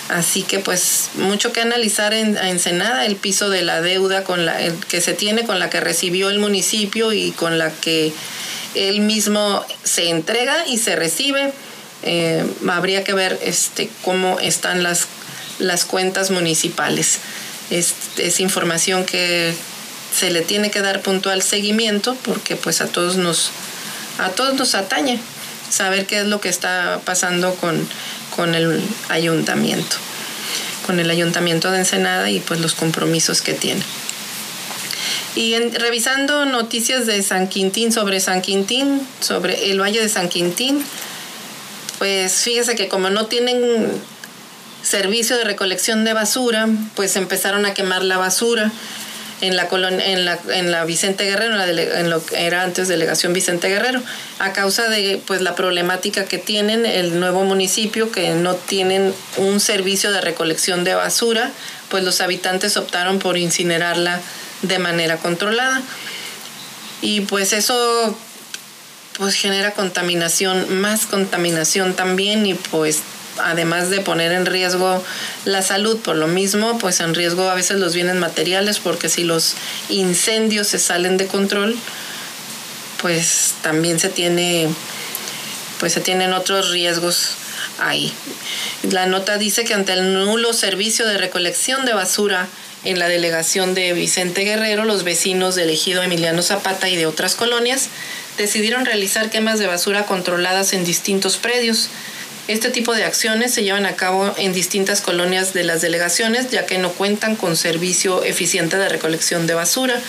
Así que pues mucho que analizar en Ensenada, el piso de la deuda con la, que se tiene, con la que recibió el municipio y con la que él mismo se entrega y se recibe. Eh, habría que ver este, cómo están las, las cuentas municipales. Es, es información que se le tiene que dar puntual seguimiento porque pues a todos nos, a todos nos atañe saber qué es lo que está pasando con con el ayuntamiento, con el ayuntamiento de Ensenada y pues los compromisos que tiene. Y revisando noticias de San Quintín sobre San Quintín, sobre el Valle de San Quintín, pues fíjese que como no tienen servicio de recolección de basura, pues empezaron a quemar la basura en la, en la, en la Vicente Guerrero, en, lo que era antes delegación Vicente Guerrero, a causa de pues la problemática que tienen el nuevo municipio, que no tienen un servicio de recolección de basura, pues los habitantes optaron por incinerarla de manera controlada. Y pues eso pues genera contaminación, más contaminación también y pues además de poner en riesgo la salud por lo mismo, pues en riesgo a veces los bienes materiales, porque si los incendios se salen de control, pues también se tiene, pues se tienen otros riesgos ahí. La nota dice que ante el nulo servicio de recolección de basura en la delegación de Vicente Guerrero, los vecinos del ejido Emiliano Zapata y de otras colonias decidieron realizar quemas de basura controladas en distintos predios este tipo de acciones se llevan a cabo en distintas colonias de las delegaciones, ya que no cuentan con servicio eficiente de recolección de basura.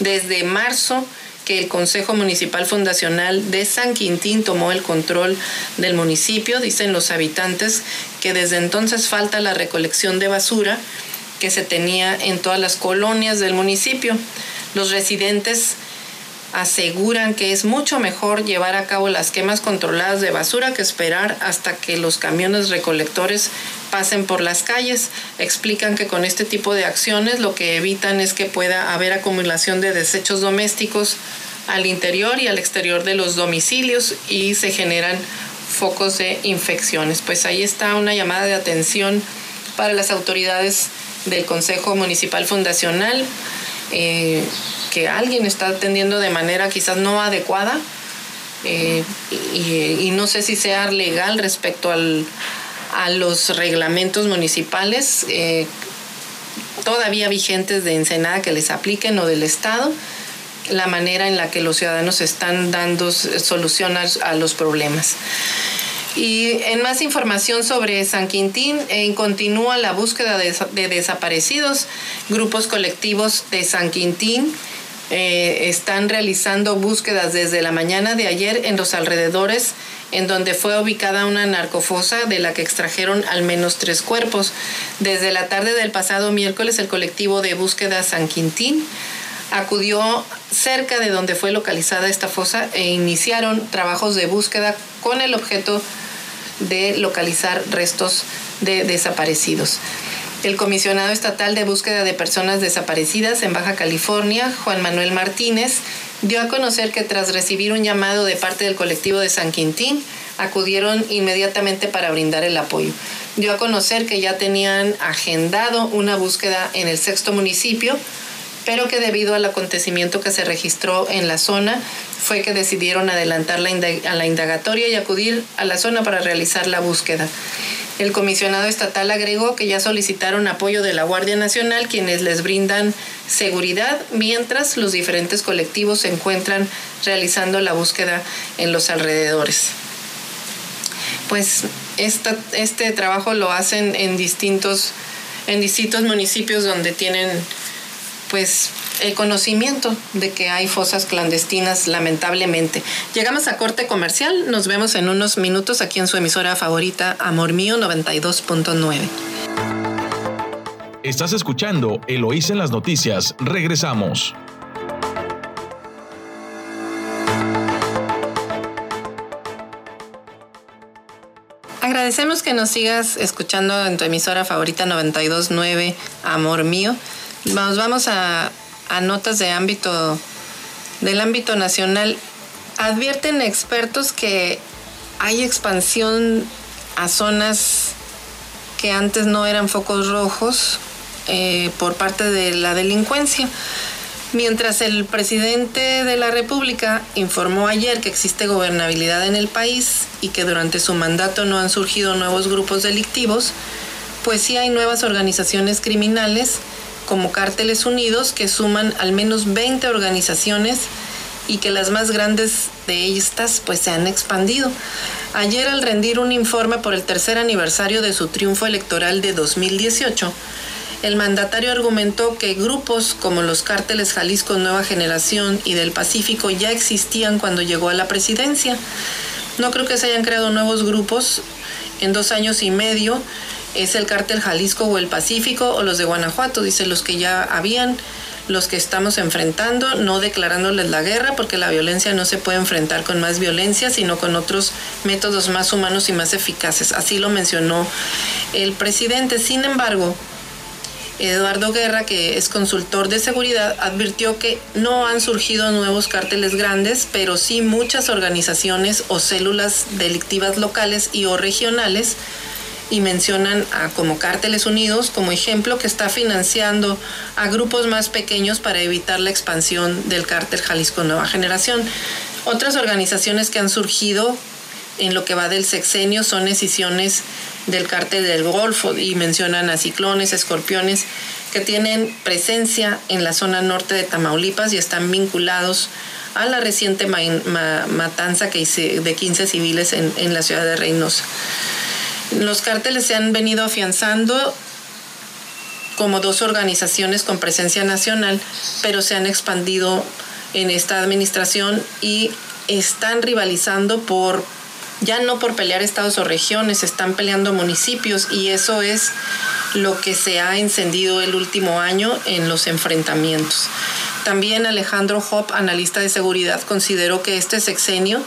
Desde marzo, que el Consejo Municipal Fundacional de San Quintín tomó el control del municipio, dicen los habitantes que desde entonces falta la recolección de basura que se tenía en todas las colonias del municipio. Los residentes aseguran que es mucho mejor llevar a cabo las quemas controladas de basura que esperar hasta que los camiones recolectores pasen por las calles. Explican que con este tipo de acciones lo que evitan es que pueda haber acumulación de desechos domésticos al interior y al exterior de los domicilios y se generan focos de infecciones. Pues ahí está una llamada de atención para las autoridades del Consejo Municipal Fundacional. Eh, que alguien está atendiendo de manera quizás no adecuada eh, y, no sé si sea legal respecto al, a los reglamentos municipales eh, todavía vigentes de Ensenada que les apliquen o del Estado la manera en la que los ciudadanos están dando solución a, los problemas. Y en más información sobre San Quintín, en continúa la búsqueda de, desaparecidos. Grupos colectivos de San Quintín eh, están realizando búsquedas desde la mañana de ayer en los alrededores, en donde fue ubicada una narcofosa de la que extrajeron al menos tres cuerpos. Desde la tarde del pasado miércoles, el colectivo de búsqueda San Quintín acudió cerca de donde fue localizada esta fosa e iniciaron trabajos de búsqueda con el objeto de localizar restos de desaparecidos. El comisionado estatal de búsqueda de personas desaparecidas en Baja California, Juan Manuel Martínez, dio a conocer que tras recibir un llamado de parte del colectivo de San Quintín, acudieron inmediatamente para brindar el apoyo. Dio a conocer que ya tenían agendado una búsqueda en el sexto municipio, pero que debido al acontecimiento que se registró en la zona, fue que decidieron adelantar la, a la indagatoria y acudir a la zona para realizar la búsqueda. El comisionado estatal agregó que ya solicitaron apoyo de la Guardia Nacional, quienes les brindan seguridad, mientras los diferentes colectivos se encuentran realizando la búsqueda en los alrededores. Pues este trabajo lo hacen en distintos, en distintos municipios donde tienen pues el conocimiento de que hay fosas clandestinas, lamentablemente. Llegamos a corte comercial, nos vemos en unos minutos aquí en su emisora favorita, Amor Mío 92.9. Estás escuchando Eloísa en las noticias, regresamos. Agradecemos que nos sigas escuchando en tu emisora favorita 92.9, Amor Mío. Nos vamos a, notas de ámbito, del ámbito nacional. Advierten expertos que hay expansión a zonas que antes no eran focos rojos eh, por parte de la delincuencia. Mientras el presidente de la República informó ayer que existe gobernabilidad en el país y que durante su mandato no han surgido nuevos grupos delictivos, pues sí hay nuevas organizaciones criminales como Cárteles Unidos, que suman al menos 20 organizaciones y que las más grandes de estas pues se han expandido. Ayer al rendir un informe por el tercer aniversario de su triunfo electoral de 2018, el mandatario argumentó que grupos como los cárteles Jalisco Nueva Generación y del Pacífico ya existían cuando llegó a la presidencia. No creo que se hayan creado nuevos grupos en dos años y medio es el cártel Jalisco o el Pacífico o los de Guanajuato, dice los que ya habían, los que estamos enfrentando, no declarándoles la guerra, porque la violencia no se puede enfrentar con más violencia, sino con otros métodos más humanos y más eficaces. Así lo mencionó el presidente. Sin embargo, Eduardo Guerra, que es consultor de seguridad, advirtió que no han surgido nuevos cárteles grandes, pero sí muchas organizaciones o células delictivas locales y o regionales y mencionan a como Cárteles Unidos como ejemplo que está financiando a grupos más pequeños para evitar la expansión del cártel Jalisco Nueva Generación. Otras organizaciones que han surgido en lo que va del sexenio son decisiones del cártel del Golfo y mencionan a ciclones, escorpiones que tienen presencia en la zona norte de Tamaulipas y están vinculados a la reciente matanza que de 15 civiles en, en la ciudad de Reynosa. Los cárteles se han venido afianzando como dos organizaciones con presencia nacional, pero se han expandido en esta administración y están rivalizando por, ya no por pelear estados o regiones, están peleando municipios y eso es lo que se ha encendido el último año en los enfrentamientos. También Alejandro Hop, analista de seguridad, consideró que este sexenio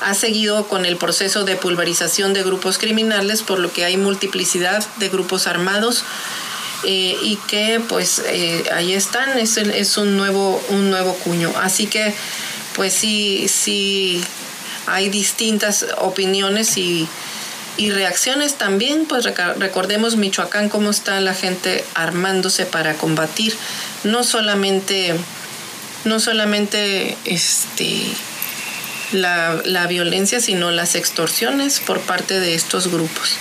ha seguido con el proceso de pulverización de grupos criminales, por lo que hay multiplicidad de grupos armados eh, y que pues eh, ahí están, es, un, nuevo, un nuevo cuño. Así que pues sí, sí hay distintas opiniones y, y reacciones también, pues recordemos Michoacán, cómo está la gente armándose para combatir, no solamente, no solamente este la, violencia, sino las extorsiones por parte de estos grupos.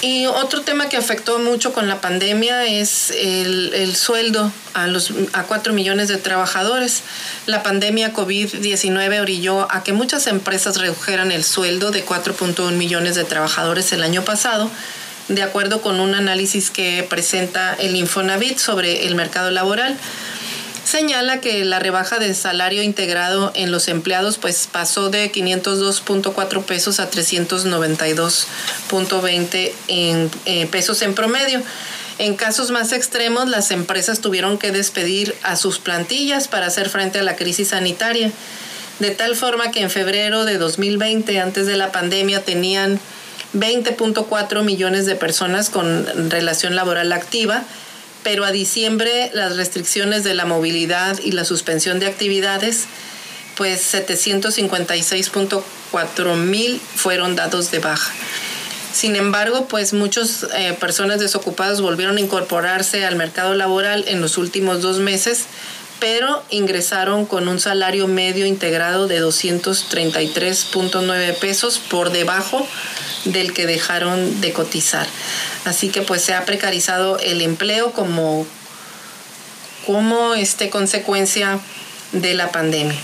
Y otro tema que afectó mucho con la pandemia es el, sueldo a, los, a 4 millones de trabajadores. La pandemia COVID-19 orilló a que muchas empresas redujeran el sueldo de 4.1 millones de trabajadores el año pasado, de acuerdo con un análisis que presenta el Infonavit sobre el mercado laboral señala que la rebaja del salario integrado en los empleados pues pasó de 502.4 pesos a 392.20 en eh, pesos en promedio. En casos más extremos, las empresas tuvieron que despedir a sus plantillas para hacer frente a la crisis sanitaria, de tal forma que en febrero de 2020, antes de la pandemia, tenían 20.4 millones de personas con relación laboral activa pero a diciembre las restricciones de la movilidad y la suspensión de actividades, pues 756.4 mil fueron dados de baja. Sin embargo, pues muchas eh, personas desocupadas volvieron a incorporarse al mercado laboral en los últimos dos meses, pero ingresaron con un salario medio integrado de 233.9 pesos por debajo del que dejaron de cotizar. Así que pues se ha precarizado el empleo como, como este, consecuencia de la pandemia.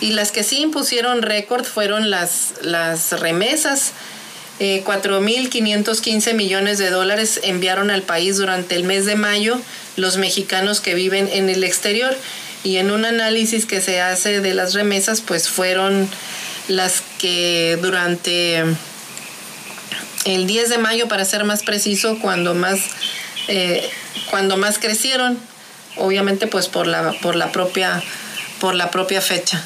Y las que sí impusieron récord fueron las, las remesas. 4.515 eh, millones de dólares enviaron al país durante el mes de mayo los mexicanos que viven en el exterior. Y en un análisis que se hace de las remesas, pues fueron las que durante el 10 de mayo, para ser más preciso, cuando más, eh, cuando más crecieron, obviamente pues por la, por la, propia, por la propia fecha.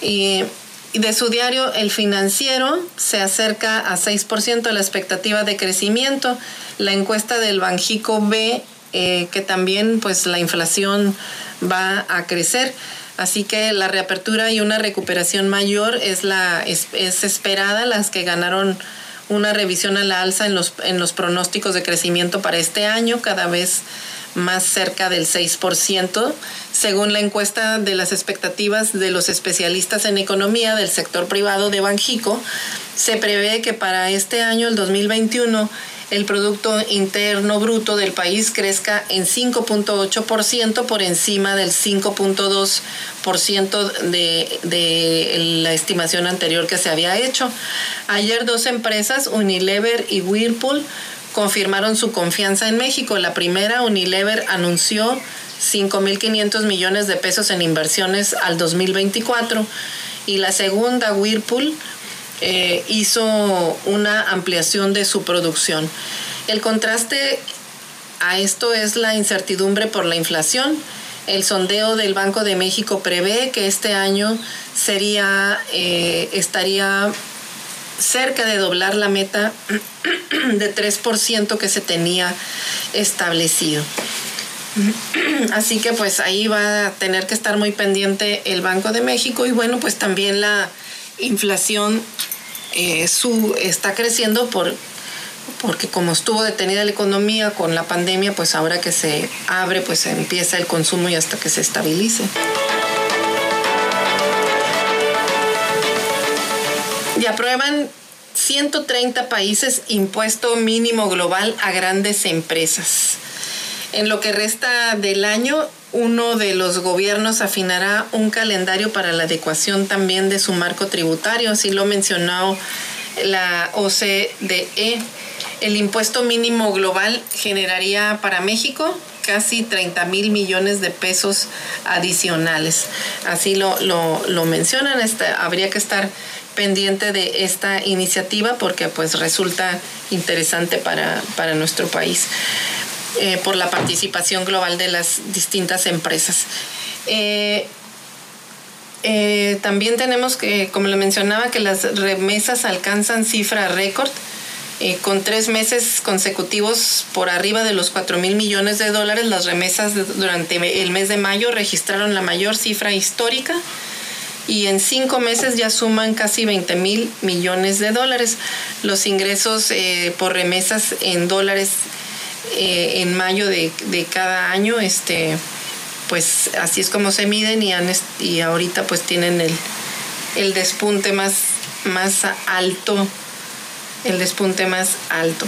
Y, de su diario, el financiero se acerca a 6% de la expectativa de crecimiento. La encuesta del Banjico B, eh, que también pues la inflación va a crecer. Así que la reapertura y una recuperación mayor es, la, es, es esperada. Las que ganaron una revisión a la alza en los, en los pronósticos de crecimiento para este año, cada vez más cerca del 6%, según la encuesta de las expectativas de los especialistas en economía del sector privado de Banjico, se prevé que para este año, el 2021, el Producto Interno Bruto del país crezca en 5.8% por encima del 5.2% de, de la estimación anterior que se había hecho. Ayer dos empresas, Unilever y Whirlpool, confirmaron su confianza en México. La primera, Unilever, anunció 5.500 millones de pesos en inversiones al 2024 y la segunda, Whirlpool, eh, hizo una ampliación de su producción. El contraste a esto es la incertidumbre por la inflación. El sondeo del Banco de México prevé que este año sería, eh, estaría cerca de doblar la meta de 3% que se tenía establecido. Así que pues ahí va a tener que estar muy pendiente el Banco de México y bueno, pues también la inflación eh, su, está creciendo por, porque como estuvo detenida la economía con la pandemia, pues ahora que se abre, pues empieza el consumo y hasta que se estabilice. Y aprueban 130 países impuesto mínimo global a grandes empresas. En lo que resta del año, uno de los gobiernos afinará un calendario para la adecuación también de su marco tributario, así lo mencionó la OCDE. El impuesto mínimo global generaría para México casi 30 mil millones de pesos adicionales. Así lo, lo, mencionan, este, habría que estar pendiente de esta iniciativa porque pues resulta interesante para, para nuestro país. Eh, por la participación global de las distintas empresas. Eh, eh, también tenemos que, como le mencionaba, que las remesas alcanzan cifra récord. con tres meses consecutivos por arriba de los 4 mil millones de dólares, las remesas durante el mes de mayo registraron la mayor cifra histórica y en cinco meses ya suman casi 20 mil millones de dólares. Los ingresos por remesas en dólares eh, en mayo de, cada año, este, pues así es como se miden y, y ahorita pues tienen el, despunte más, más alto el despunte más alto.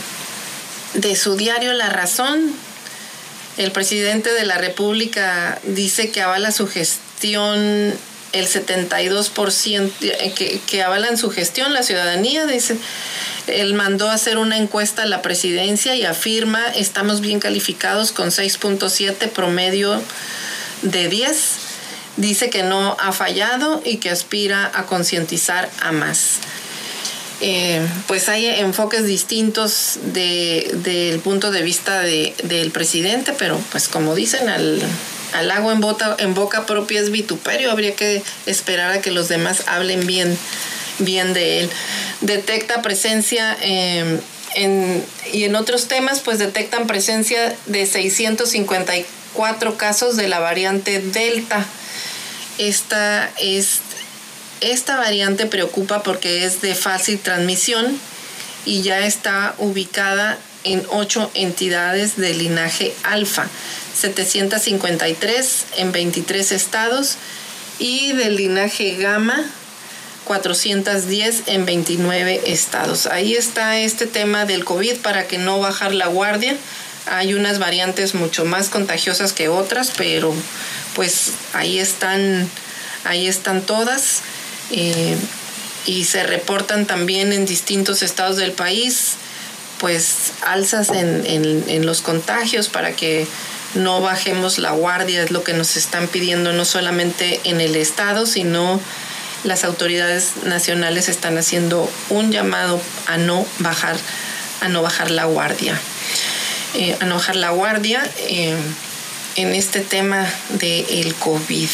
De su diario La Razón, el presidente de la República dice que avala su gestión el 72% eh, que, que avalan su gestión, la ciudadanía, dice, él mandó hacer una encuesta a la presidencia y afirma, estamos bien calificados con 6.7 promedio de 10. Dice que no ha fallado y que aspira a concientizar a más. Eh, pues hay enfoques distintos del punto de vista del presidente, pero pues como dicen, al, al agua en, en boca propia es vituperio, habría que esperar a que los demás hablen bien, bien de él. Detecta presencia em, y en otros temas, pues detectan presencia de 654 casos de la variante Delta. Esta es esta variante preocupa porque es de fácil transmisión y ya está ubicada en ocho entidades de linaje alfa, 753 en 23 estados y del linaje gamma, 410 en 29 estados. Ahí está este tema del COVID para que no bajar la guardia. Hay unas variantes mucho más contagiosas que otras, pero pues ahí están, ahí están todas. Eh, y se reportan también en distintos estados del país pues alzas en, en, los contagios para que no bajemos la guardia, es lo que nos están pidiendo no solamente en el estado, sino las autoridades nacionales están haciendo un llamado a no bajar, a no bajar la guardia. Eh, a no bajar la guardia eh, en este tema del COVID.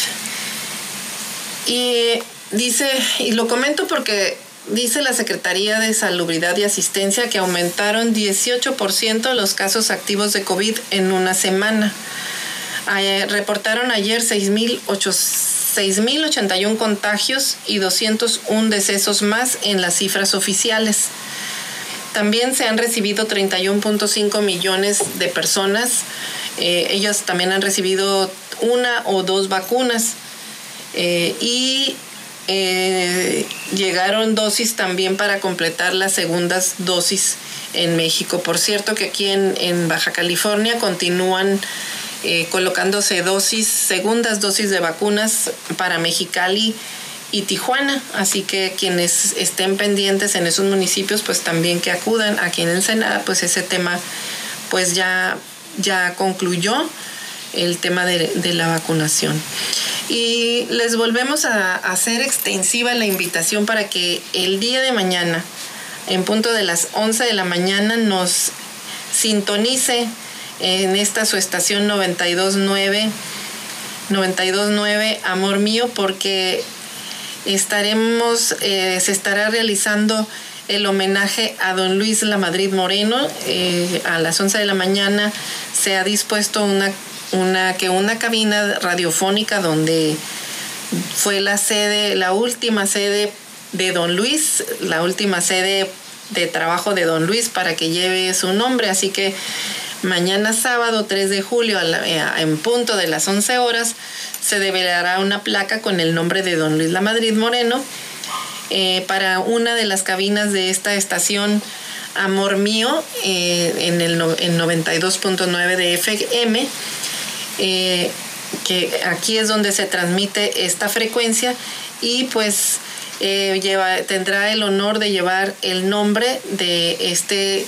Y Dice, y lo comento porque dice la Secretaría de Salubridad y Asistencia que aumentaron 18% los casos activos de COVID en una semana. reportaron ayer 6.081 contagios y 201 decesos más en las cifras oficiales. También se han recibido 31.5 millones de personas. Eh, ellos también han recibido una o dos vacunas. Eh, y eh, llegaron dosis también para completar las segundas dosis en México. Por cierto que aquí en, Baja California continúan eh, colocándose dosis, segundas dosis de vacunas para Mexicali y Tijuana, así que quienes estén pendientes en esos municipios, pues también que acudan aquí en Ensenada, pues ese tema pues ya, ya concluyó el tema de, de la vacunación. Y les volvemos a hacer extensiva la invitación para que el día de mañana, en punto de las 11 de la mañana, nos sintonice en esta su estación 929, 929 Amor Mío, porque estaremos, eh, se estará realizando el homenaje a don Luis La Madrid Moreno. Eh, a las 11 de la mañana se ha dispuesto una una, que una cabina radiofónica donde fue la sede, la última sede de Don Luis, la última sede de trabajo de Don Luis para que lleve su nombre. Así que mañana sábado 3 de julio eh, en punto de las 11 horas se develará una placa con el nombre de Don Luis La Madrid Moreno eh, para una de las cabinas de esta estación Amor Mío eh, en el en 92.9 de FM que aquí es donde se transmite esta frecuencia y pues eh, tendrá el honor de llevar el nombre de este,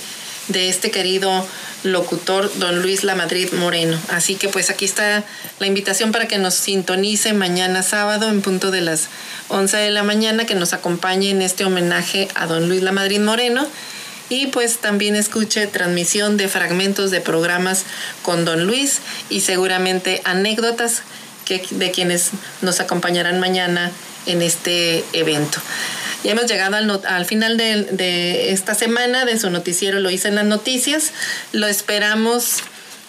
de este querido locutor don Luis La Madrid Moreno. Así que pues aquí está la invitación para que nos sintonice mañana sábado en punto de las 11 de la mañana, que nos acompañe en este homenaje a don Luis La Madrid Moreno y pues también escuche transmisión de fragmentos de programas con Don Luis y seguramente anécdotas que, de quienes nos acompañarán mañana en este evento. Ya hemos llegado al, final de, esta semana de su noticiero Lo hice en las noticias. Lo esperamos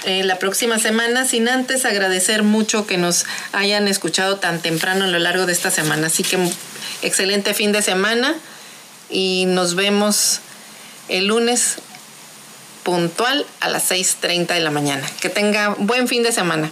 eh, la próxima semana, sin antes agradecer mucho que nos hayan escuchado tan temprano a lo largo de esta semana. Así que excelente fin de semana y nos vemos el lunes puntual a las 6.30 de la mañana. Que tenga buen fin de semana.